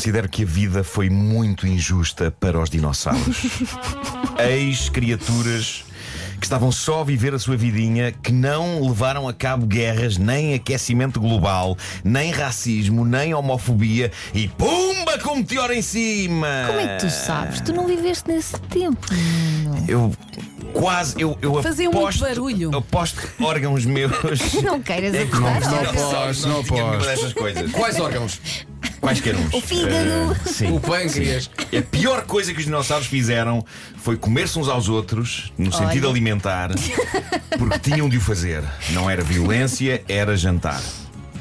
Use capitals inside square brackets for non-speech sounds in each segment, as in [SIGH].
Considero que a vida foi muito injusta para os dinossauros. [LAUGHS] Ex-criaturas que estavam só a viver a sua vidinha, que não levaram a cabo guerras, nem aquecimento global, nem racismo, nem homofobia e pumba com meteoro em cima! Como é que tu sabes? Tu não viveste nesse tempo. Nuno. Eu quase, eu, eu Fazia muito aposto, barulho. aposto que órgãos meus. [LAUGHS] Não queiras É apostar. não, não, posso, não coisas. Quais órgãos? Quaisquer uns. O fígado. Eh, sim. O pâncreas. A pior coisa que os dinossauros fizeram foi comer-se uns aos outros, no sentido Olha. alimentar, porque tinham de o fazer. Não era violência, era jantar.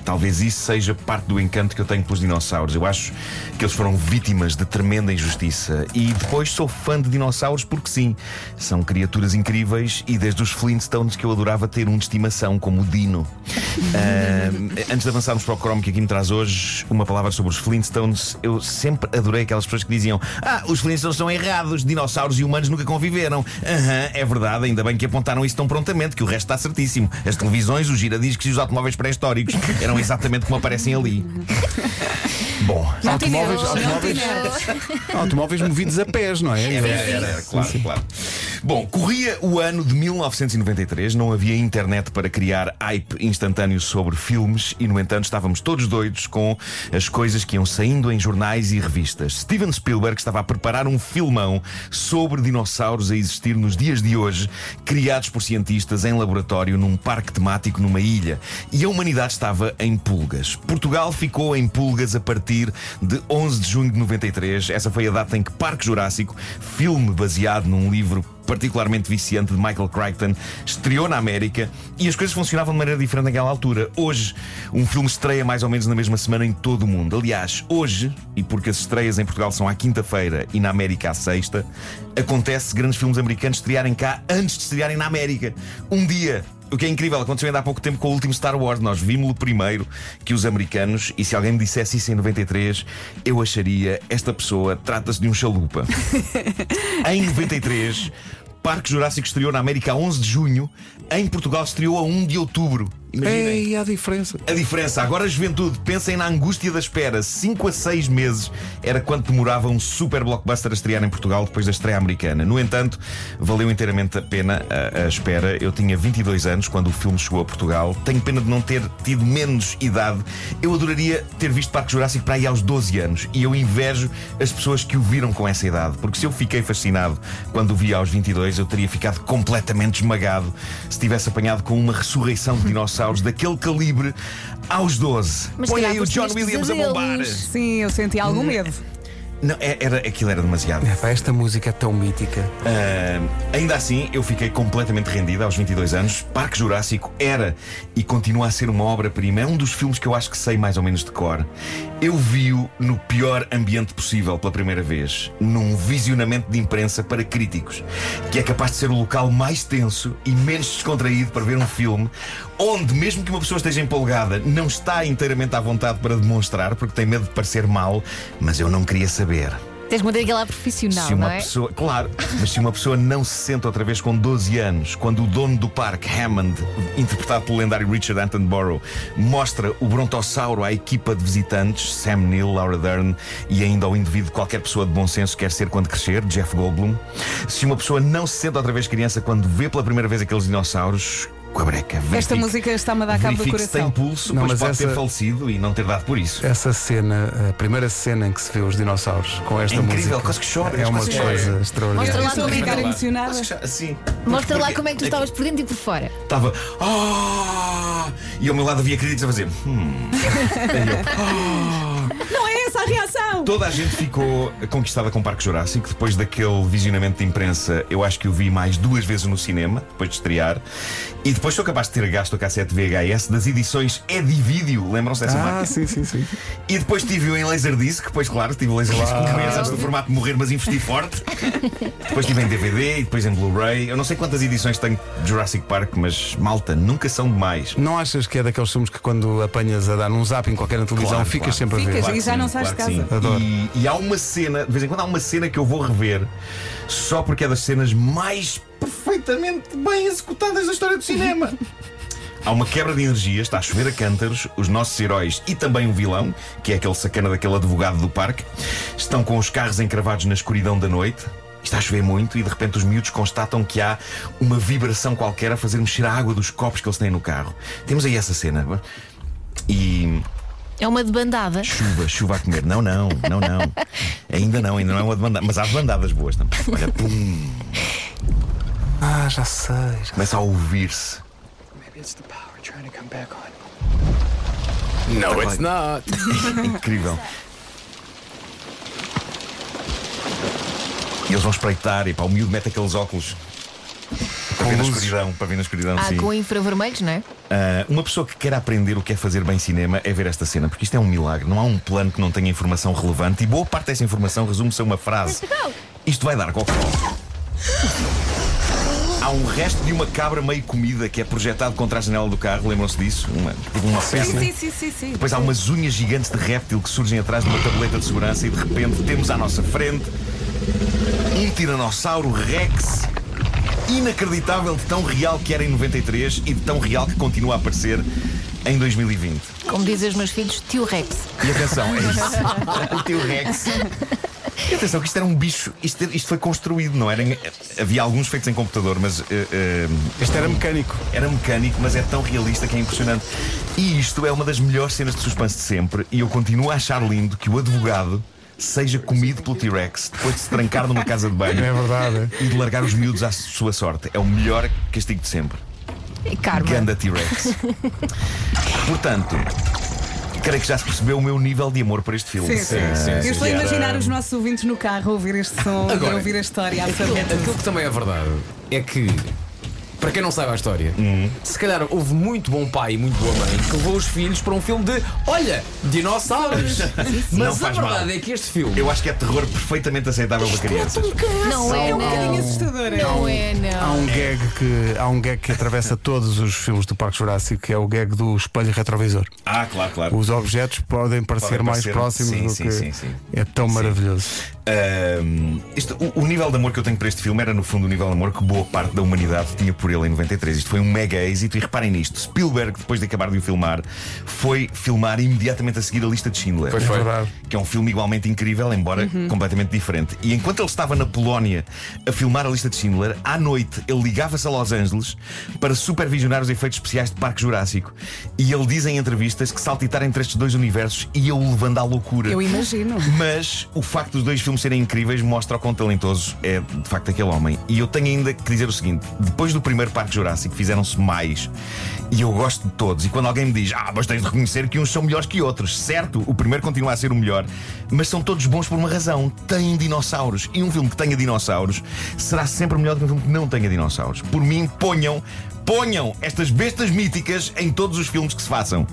Talvez isso seja parte do encanto que eu tenho pelos dinossauros. Eu acho que eles foram vítimas de tremenda injustiça. E depois sou fã de dinossauros porque sim, são criaturas incríveis e desde os Flintstones que eu adorava ter um de estimação, como o Dino. [LAUGHS] Ah, antes de avançarmos para o Chrome que aqui me traz hoje, uma palavra sobre os Flintstones. Eu sempre adorei aquelas pessoas que diziam: Ah, os Flintstones são errados, dinossauros e humanos nunca conviveram. Aham, é verdade, ainda bem que apontaram isso tão prontamente, que o resto está certíssimo. As televisões, os giradiscos e os automóveis pré-históricos eram exatamente como aparecem ali. Bom, Automóveis, automóveis, automóveis movidos a pés, não é? Era, era, era, claro, claro. Bom, corria o ano de 1993, não havia internet para criar hype instantâneo sobre filmes e, no entanto, estávamos todos doidos com as coisas que iam saindo em jornais e revistas. Steven Spielberg estava a preparar um filmão sobre dinossauros a existir nos dias de hoje, criados por cientistas em laboratório num parque temático numa ilha. E a humanidade estava em pulgas. Portugal ficou em pulgas a partir de 11 de junho de 93. Essa foi a data em que Parque Jurássico, filme baseado num livro particularmente viciante de Michael Crichton, estreou na América e as coisas funcionavam de maneira diferente naquela altura. Hoje, um filme estreia mais ou menos na mesma semana em todo o mundo. Aliás, hoje, e porque as estreias em Portugal são à quinta-feira e na América à sexta, acontece grandes filmes americanos estrearem cá antes de estrearem na América. Um dia. O que é incrível, aconteceu ainda há pouco tempo com o último Star Wars. Nós vimos-lo primeiro que os americanos, e se alguém me dissesse isso em 93, eu acharia esta pessoa trata-se de um chalupa. [LAUGHS] em 93, Parque Jurássico estreou na América a 11 de junho, em Portugal estreou a 1 de outubro. Imaginem. Ei, há diferença. A diferença, agora a juventude, pensem na angústia da espera. 5 a 6 meses era quanto demorava um super blockbuster a estrear em Portugal depois da estreia americana. No entanto, valeu inteiramente a pena a, a espera. Eu tinha 22 anos quando o filme chegou a Portugal. Tenho pena de não ter tido menos idade. Eu adoraria ter visto Parque Jurássico para aí aos 12 anos. E eu invejo as pessoas que o viram com essa idade. Porque se eu fiquei fascinado quando o vi aos 22, eu teria ficado completamente esmagado se tivesse apanhado com uma ressurreição de [LAUGHS] dinossauros daquele calibre aos 12. Mas Põe calhar aí o John Williams a bombar. Sim, eu senti algum medo. Não, é- era, aquilo era demasiado. É, esta música é tão mítica. Ah, ainda assim, eu fiquei completamente rendido aos 22 anos. Parque Jurássico era e continua a ser uma obra-prima. É um dos filmes que eu acho que sei mais ou menos de cor. Eu vi-o no pior ambiente possível pela primeira vez, num visionamento de imprensa para críticos, que é capaz de ser o local mais tenso e menos descontraído para ver um filme, onde, mesmo que uma pessoa esteja empolgada, não está inteiramente à vontade para demonstrar, porque tem medo de parecer mal, mas eu não queria saber. Tens que manter aquela profissional, Se uma não é? pessoa, claro, mas se uma pessoa não se senta outra vez com 12 anos, quando o dono do parque, Hammond, interpretado pelo lendário Richard Attenborough, mostra o brontossauro à equipa de visitantes, Sam Neill, Laura Dern e ainda ao indivíduo que qualquer pessoa de bom senso quer ser quando crescer, Jeff Goldblum, se uma pessoa não se senta outra vez criança quando vê pela primeira vez aqueles dinossauros, com a breca, Esta verifique- música está-me a dar cabo do verifique se tem coração. pulso, Não, mas pode essa- ter falecido e não ter dado por isso. Essa cena, a primeira cena em que se vê os dinossauros com esta É incrível, música. quase que chora, É uma coisa chora. extraordinária. Mostra lá como é que emocionada. Sim. Mostra lá como é que tu estavas por dentro e por fora. Estava. "Ah!" E ao meu lado havia críticos a fazer. "Hum." [LAUGHS] E eu, "Ah." Reação! Toda a gente ficou conquistada com o Parque Jurássico. Depois daquele visionamento de imprensa, eu acho que o vi mais duas vezes no cinema, depois de estrear. E depois sou capaz de ter gasto a cassete VHS das edições Edivídeo. Lembram-se dessa Ah, marca? sim, sim, sim. E depois tive-o em Laserdisc, pois claro, tive o Laserdisc um mês antes do formato morrer, mas investi forte. depois tive em DVD e depois em Blu-ray. Eu não sei quantas edições tenho de Jurassic Park, mas malta, nunca são demais. Não achas que é daqueles filmes que quando apanhas a dar um zap em qualquer na televisão Claro, ficas claro. sempre a ver? Ficas. Claro E que já sim, não de claro que casa. sim. Adoro. E, e há uma cena, de vez em quando há uma cena que eu vou rever só porque é das cenas mais perfeitamente bem executadas da história do cinema. [LAUGHS] Há uma quebra de energia, está a chover a cântaros. Os nossos heróis e também o vilão, que é aquele sacana daquele advogado do parque, estão com os carros encravados na escuridão da noite. Está a chover muito e de repente os miúdos constatam que há uma vibração qualquer a fazer mexer a água dos copos que eles têm no carro. Temos aí essa cena. E É uma debandada. chuva, chuva a comer. Não, não, não, não. [LAUGHS] Ainda não, ainda não é uma demanda. Mas há bandadas boas também. Olha, pum, Ah, já sei. já- começa a ouvir-se. Maybe it's the power trying to come back on. No, it's not. [LAUGHS] Incrível. E eles vão espreitar e pá, o miúdo mete aqueles óculos para ver na luzes. escuridão, para ver na escuridão, Ah, sim. com infravermelhos, não é? Ah, uma pessoa que quer aprender o que é fazer bem cinema é ver esta cena, porque isto é um milagre. Não há um plano que não tenha informação relevante e boa parte dessa informação resume-se a uma frase: Isto vai dar cocó. Há um resto de uma cabra meio comida que é projetado contra a janela do carro, lembram-se disso? Uma, tipo uma peça. Sim, sim, sim, sim. Depois há umas unhas gigantes de réptil que surgem atrás de uma tableta de segurança e de repente temos à nossa frente um tiranossauro Rex inacreditável de tão real que era em 93 e de tão real que continua a aparecer em 2020. Como dizem os meus filhos, tio Rex. E atenção, é isso. [LAUGHS] o teu Rex. E atenção, que isto era um bicho, isto, isto foi construído, não era? havia alguns feitos em computador, mas eh, eh, Este era mecânico. era mecânico, mas é tão realista que é impressionante. E isto é uma das melhores cenas de suspense de sempre. E eu continuo a achar lindo que o advogado seja comido pelo T-Rex depois de se trancar numa casa de banho [LAUGHS] É verdade. e de largar os miúdos à sua sorte. É o melhor castigo de sempre. E Karma. Ganda T-Rex. Portanto, creio que já se percebeu o meu nível de amor por este filme. Sim, sim, sim, Eu sim. estou a imaginar os nossos ouvintes no carro a ouvir este som e a Agora, ouvir a história. a Aquilo, saber tudo. aquilo que também é verdade é que, para quem não sabe a história, Uhum. se calhar houve muito bom pai e muito boa mãe que levou os filhos para um filme de olha, dinossauros. [LAUGHS] Não Mas a faz verdade mal. é que este filme. Eu acho que é terror perfeitamente aceitável para crianças. Não é, É um bocadinho não. assustador. é? Não é, Há não. um gag que há um gag que atravessa [LAUGHS] todos os filmes do Parque Jurássico, que é o gag do espelho retrovisor. Ah, claro, claro. Os objetos podem parecer Podem mais parecer- próximos sim, do sim, que sim, sim. é tão maravilhoso. Ahm, isto- o, o nível de amor que eu tenho por este filme era, no fundo, o nível de amor que boa parte da humanidade tinha por ele em 93. Isto foi um mega êxito e reparem nisto: Spielberg, depois de acabar de o filmar, foi filmar imediatamente a seguir a lista de Schindler. Pois É foi. verdade. Que é um filme igualmente incrível, embora Uhum. completamente diferente. E enquanto ele estava na Polónia a filmar a lista de Schindler, à noite ele ligava-se a Los Angeles para supervisionar os efeitos especiais de Parque Jurássico. E ele diz em entrevistas que saltitar entre estes dois universos ia-o levando à loucura. Eu imagino. Mas o facto dos dois filmes serem incríveis mostra o quão talentoso é de facto aquele homem. E eu tenho ainda que dizer o seguinte: depois do primeiro Parque Jurássico fizeram-se mais. E eu gosto de todos. E quando alguém me diz, ah, mas tens de reconhecer que uns são melhores que outros. Certo, o primeiro continua a ser o melhor, mas são todos bons por uma razão. Têm dinossauros. E um filme que tenha dinossauros será sempre melhor do que um filme que não tenha dinossauros. Por mim, ponham, ponham estas bestas míticas em todos os filmes que se façam.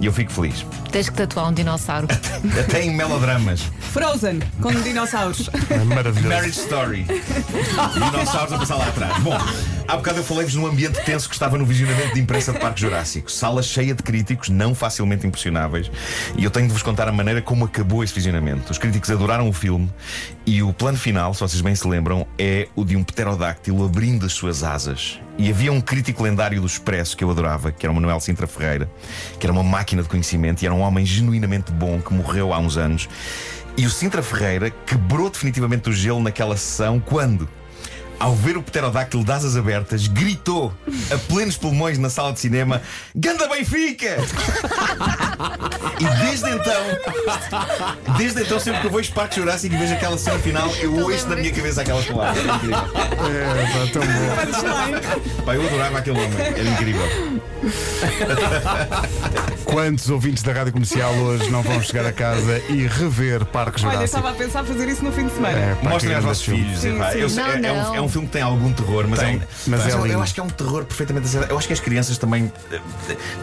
E eu fico feliz. Tens que tatuar um dinossauro. [LAUGHS] Até em melodramas. Frozen, com dinossauros. É maravilhoso. Marriage Story. Dinossauros a passar lá atrás. Bom, há bocado eu falei-vos num ambiente tenso que estava no visionamento de imprensa de Parque Jurássico. Sala cheia de críticos não facilmente impressionáveis. E eu tenho de vos contar a maneira como acabou esse visionamento. Os críticos adoraram o filme e o plano final, se vocês bem se lembram, é o de um pterodáctilo abrindo as suas asas. E havia um crítico lendário do Expresso que eu adorava, que era o Manuel Sintra Ferreira, que era uma máquina de conhecimento e era um homem genuinamente bom que morreu há uns anos. E o Sintra Ferreira quebrou definitivamente o gelo naquela sessão quando, ao ver o pterodáctilo de asas abertas, gritou a plenos pulmões na sala de cinema: Ganda Benfica! [LAUGHS] e desde então, desde então, sempre que eu vejo Parque Jurássico e vejo aquela cena final, eu ouço na minha cabeça aquelas palavras. É incrível. É, pá, tão bom. Pá, eu adorava aquele homem, era incrível. [LAUGHS] Quantos ouvintes da rádio comercial hoje não vão chegar a casa e rever Parque Olha, Jurássico? estava a pensar fazer isso no fim de semana. É, pá, Mostrem que aos grande vossos filme. filhos. Sim, epá, sim. eu sei- Não, é, é um, não. é um filme que tem algum terror, mas, Tem, é um, mas é eu, eu lindo. acho que é um terror perfeitamente aceitável. Eu acho que as crianças também eh,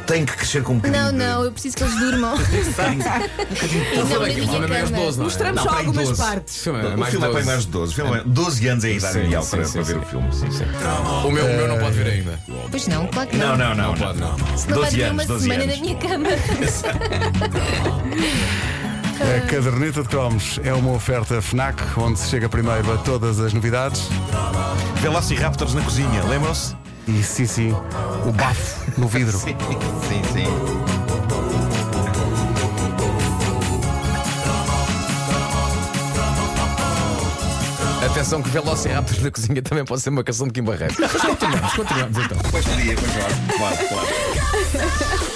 têm que crescer com um bocadinho Não, de- não, eu preciso que eles durmam. [LAUGHS] e não na Aqui, o filme é minha mais 12, cama. não é? Mostramos Não, só algumas 12. partes. Filme é O mais filme é para 12. mais de 12. O filme é 12 anos é a idade Sim, ideal sim, para, sim, para ver sim. o filme. Sim, sim. O meu, o meu não pode vir ainda. Pois não, claro que Não, não. não, não. Não pode, não. Senão vai 12 ter anos, uma 12 semana anos. na minha cama. A caderneta de cromos é uma oferta FNAC, onde se chega primeiro a todas as novidades. Velociraptors na cozinha, lembram-se? E sim, sim, o bafo. no vidro. [LAUGHS] Sim, sim, sim. Atenção que Velociraptors na cozinha também pode ser uma canção de Kim Barreiros. Mas continuamos, continuamos então. Pois podia, pois claro, claro.